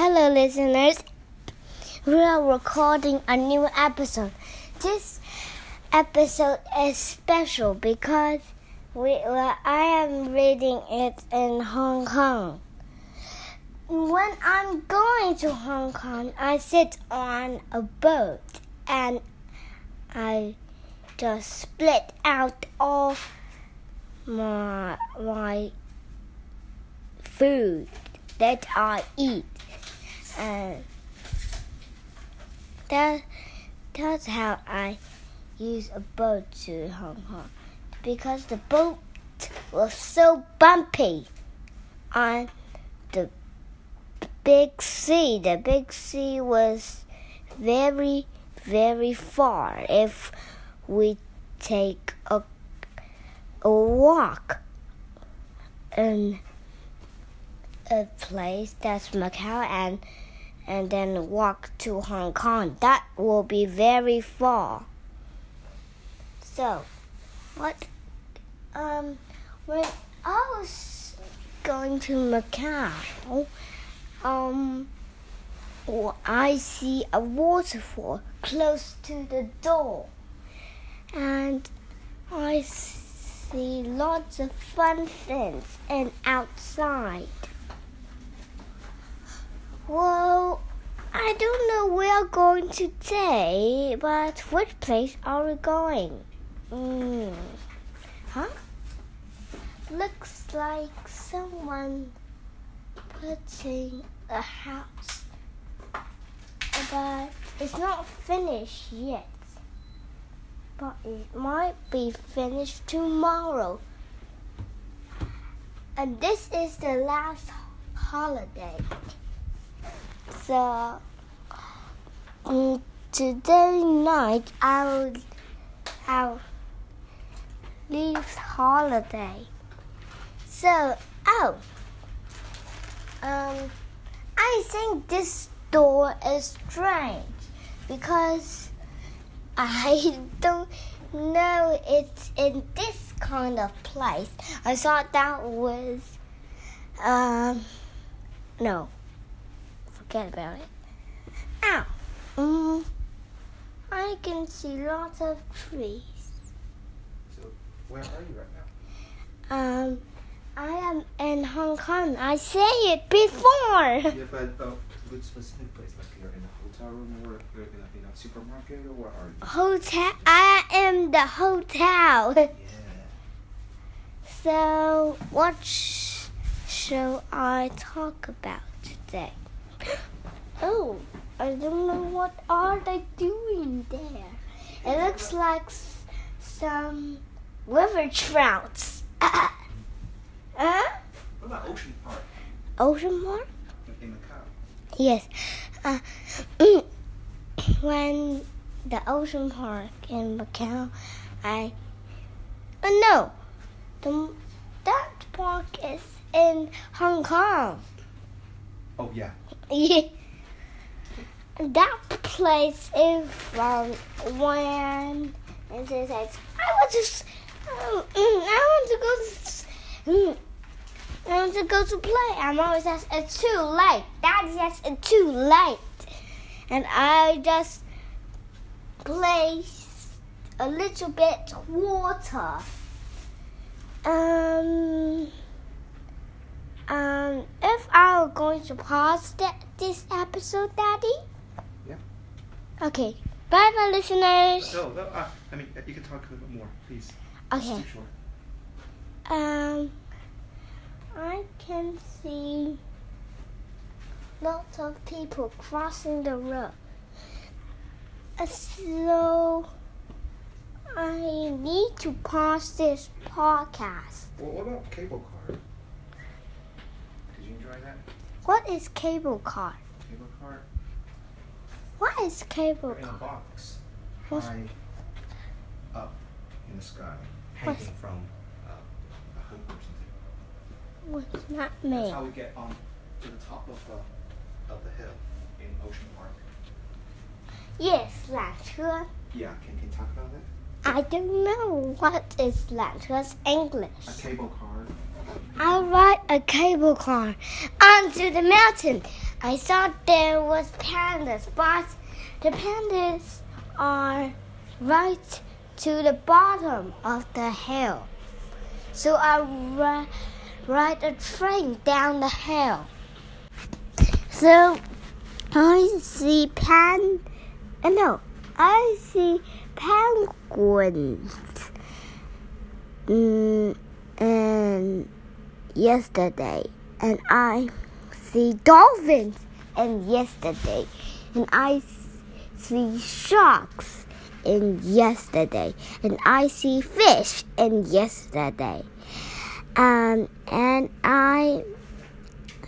Hello, listeners. We are recording a new episode. This episode is special because we, well, I am reading it in Hong Kong. When I'm going to Hong Kong, I sit on a boat and I just split out all my my food that I eat, and that that's how I use a boat to Hong Kong because the boat was so bumpy on the big sea. The big sea was very very far if we take a a walk in a place that's Macau and and then walk to Hong Kong. That will be very far. So, what um when I was going to Macau, um I see a waterfall close to the door. And I see lots of fun things and outside. Well, I don't know where we're going today, but which place are we going? Mm. Huh? Looks like someone putting a house, but it's not finished yet. But it might be finished tomorrow. And this is the last holiday. So um, today night I'll I'll leave holiday. So oh um I think this door is strange because I don't know it's in this kind of place. I thought that was um no forget about it. Ow. Um, I can see lots of trees. So, where are you right now? Um, I am in Hong Kong. I say it before. Yeah, but uh, which specific place? Like you're in a hotel room or you're in a, in a supermarket or where are you? Hotel. I am the hotel. Yeah. So, what sh- shall I talk about today? Oh, I don't know what are they doing there. It looks like s- some river trouts. Uh, uh, What about Ocean Park ocean park? in, Macau? Yes. Uh, when the ocean park in Macau, I. Oh no! The, that park is in Hong Kong. Oh yeah. Yeah. That place is from when it says I want to um, mm, I want to go to mm, I want to go to play. I'm always says it's too late. Daddy says it's too late, and I just place a little bit water. Um. Um, if I were going to pause th- this episode, Daddy? Okay. Bye, bye, listeners. No, no. Uh, I mean, you can talk a little bit more, please. Okay. It's too short. Um, I can see lots of people crossing the road. Uh, So, I need to pause this podcast. Well, what about cable car? Did you enjoy that? What is? Cable car? What is cable car? In a box, What's high up in the sky, hanging What's from uh, a hoop or something. What's that mean? That's how we get on to the top of, uh, of the hill in Ocean Park. Yes, Lantra. Yeah, can, you talk about that? I don't know. What is Lantra's English? A cable car. I'll ride a cable car onto the mountain. I thought there was pandas, but the pandas are right to the bottom of the hill. So I ri- ride a train down the hill. So I see pan. uh, No, I see penguins. Mm, and yesterday, and I see dolphins. And yesterday, and I see sharks. And yesterday, and I see fish. And yesterday, um, and I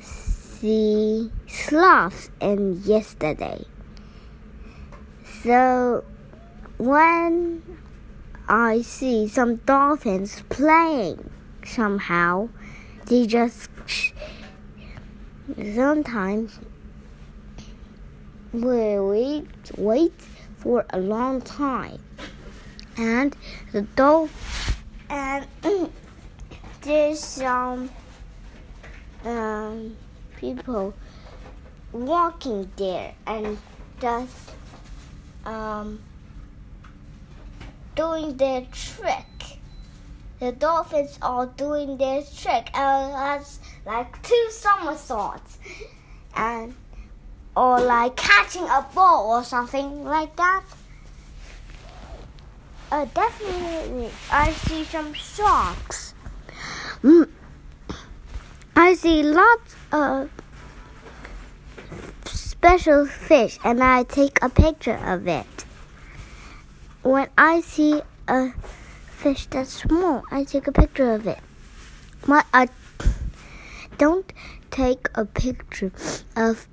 see sloths. And yesterday. So when I see some dolphins playing somehow, they just sometimes we wait wait for a long time, and the dolphin and there's some um, people walking there and just um, doing their trick. The dolphins are doing their trick, and that's like two somersaults, and or like catching a ball or something like that. Uh, definitely, I see some sharks. Mm. I see lots of special fish, and I take a picture of it. When I see a fish that's small, I take a picture of it. But I don't take a picture of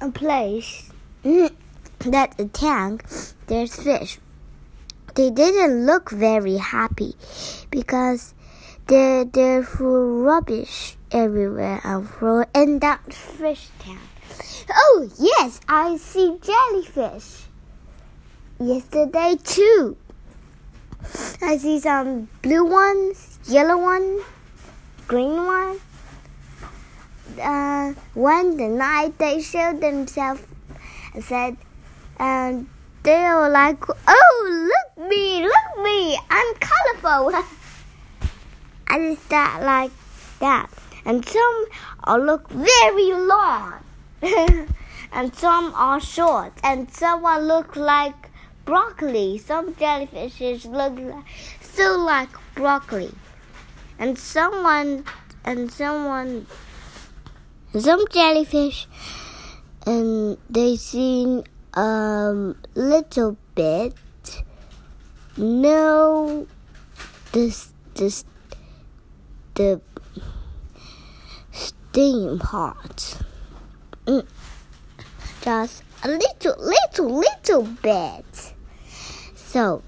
a place that's a tank. There's fish. They didn't look very happy because there there threw rubbish everywhere and throw in that fish tank. Oh yes, I see jellyfish. Yesterday too. I see some blue ones, yellow one, green one. Uh, one the night they showed themselves and said, um, they were like, "Oh, look me, look me, I'm colorful." I just thought like that, and some are look very long, and some are short, and some are look like broccoli. Some jellyfishes look so like broccoli, and someone and someone some jellyfish and they seem um little bit no this this the steam part mm. just a little little little bit so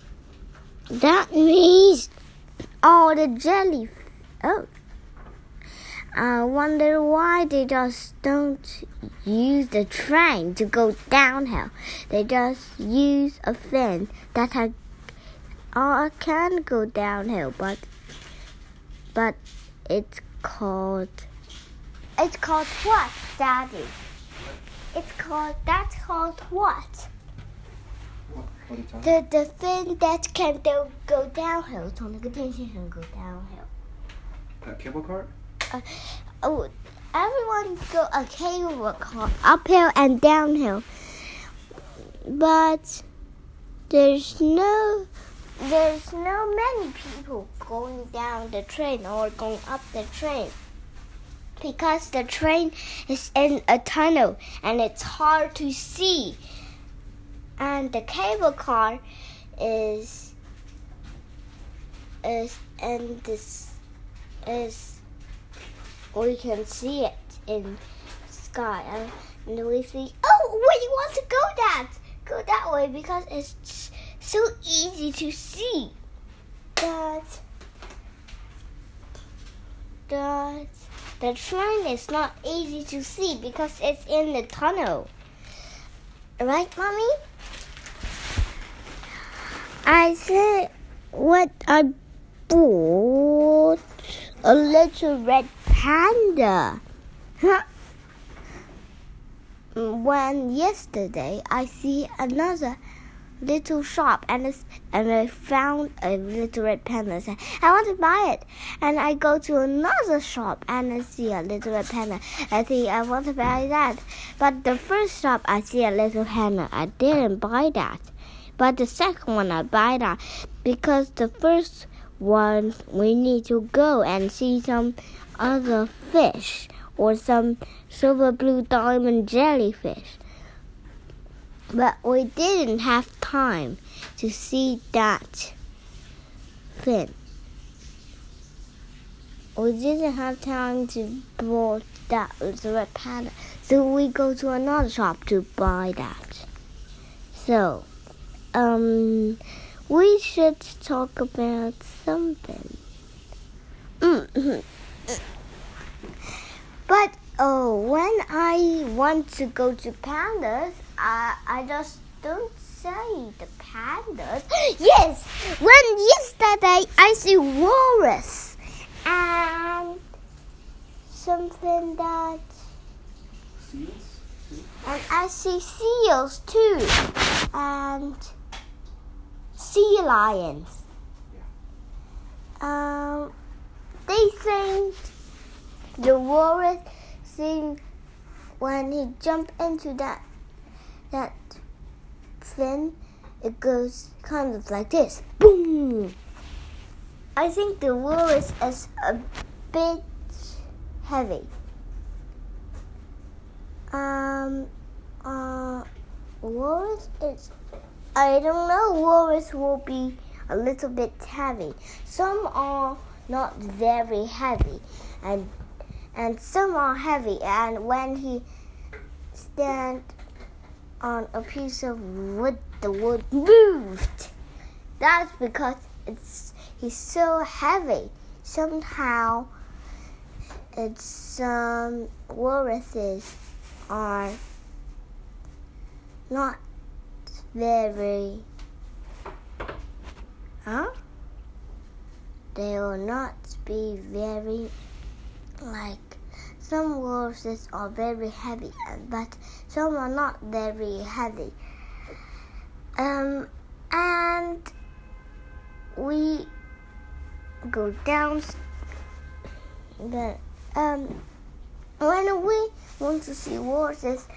that means all the jelly oh I wonder why they just don't use the train to go downhill. They just use a fin that I, uh, can go downhill, but but it's called it's called what, Daddy? It's called that's called what? What, what are you talking The the fin that can go go downhill. 从那个电线上 go downhill. A cable car? oh, everyone go a cable car uphill and downhill, but there's no there's no many people going down the train or going up the train because the train is in a tunnel and it's hard to see, and the cable car is is and this is we can see it in sky. And, we see oh we want to go that go that way because it's so easy to see. That that the train is not easy to see because it's in the tunnel. Right mommy i said what i bought a little red panda. Huh? when yesterday I see another little shop and it's, and I found a little red panda. I said, I want to buy it. And I go to another shop and I see a little red panda. I think I want to buy that. But the first shop I see a little panda. I didn't buy that. But the second one I buy that because the first one we need to go and see some other fish or some silver blue diamond jellyfish but we didn't have time to see that fin. We didn't have time to buy that little red panda, so we go to another shop to buy that. So, um, we should talk about something. Mm-hmm. But oh, when I want to go to pandas, I, I just don't say the pandas. Yes, when yesterday I see walrus and something that. Seals? And I see seals too, and sea lions. Um, they think the walrus think when he jumped into that that fin, it goes kind of like this. Boom! I think the walrus is a bit heavy. Um, uh, walrus is, I don't know, walrus will be a little bit heavy. Some are not very heavy, and and some are heavy. And when he stand on a piece of wood, the wood moved. That's because it's he's so heavy. Somehow, it's um, walruses are not very. Huh? They will not be very like some walruses are very heavy, but some are not very heavy. Um, and we go down. The um, when we want to see walruses,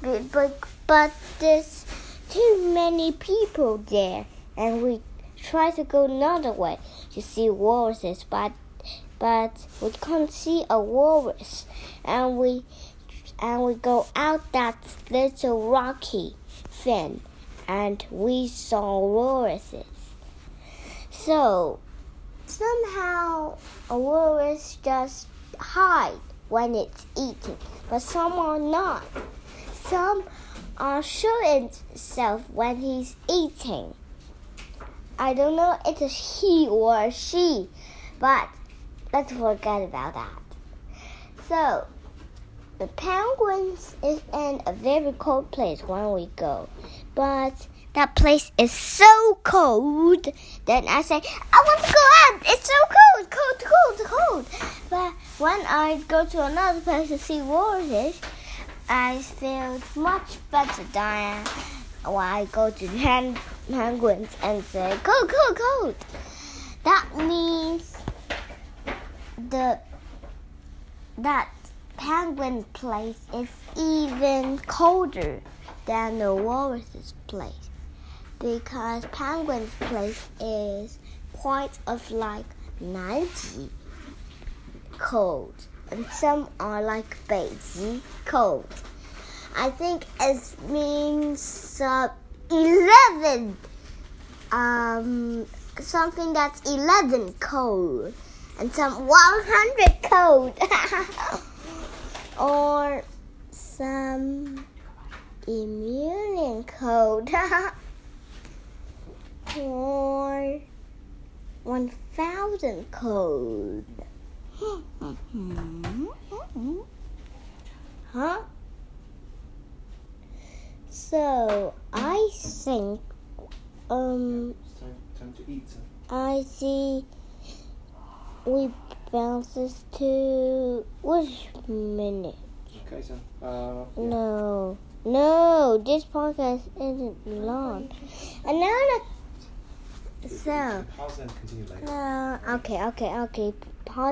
but but there's too many people there, and we try to go another way to see walruses, but but we can't see a walrus, and we and we go out that little rocky fin, and we saw walruses. So somehow a walrus just hide when it's eating, but some are not. Some are showing itself when he's eating. I don't know if it's he or she, but let's forget about that. So, the penguins is in a very cold place when we go, but that place is so cold. Then I say, I want to go out. It's so cold, cold, cold, cold. But when I go to another place to see walruses, I feel much better than when I go to pen- penguins and say, cold, cold, cold. That means the that penguin place is even colder than the walrus's place because penguin's place is quite of like 90 cold and some are like Beijing cold. I think it means uh, 11 um something that's 11 cold and some 100 code or some immune code or 1000 code. huh? So I think um It's time, time to eat. Son. I see we bounces to which minute? Okay, son. Uh, yeah. No. No, this podcast isn't long. And now, the- so Pause and continue later. no. Okay, okay, okay.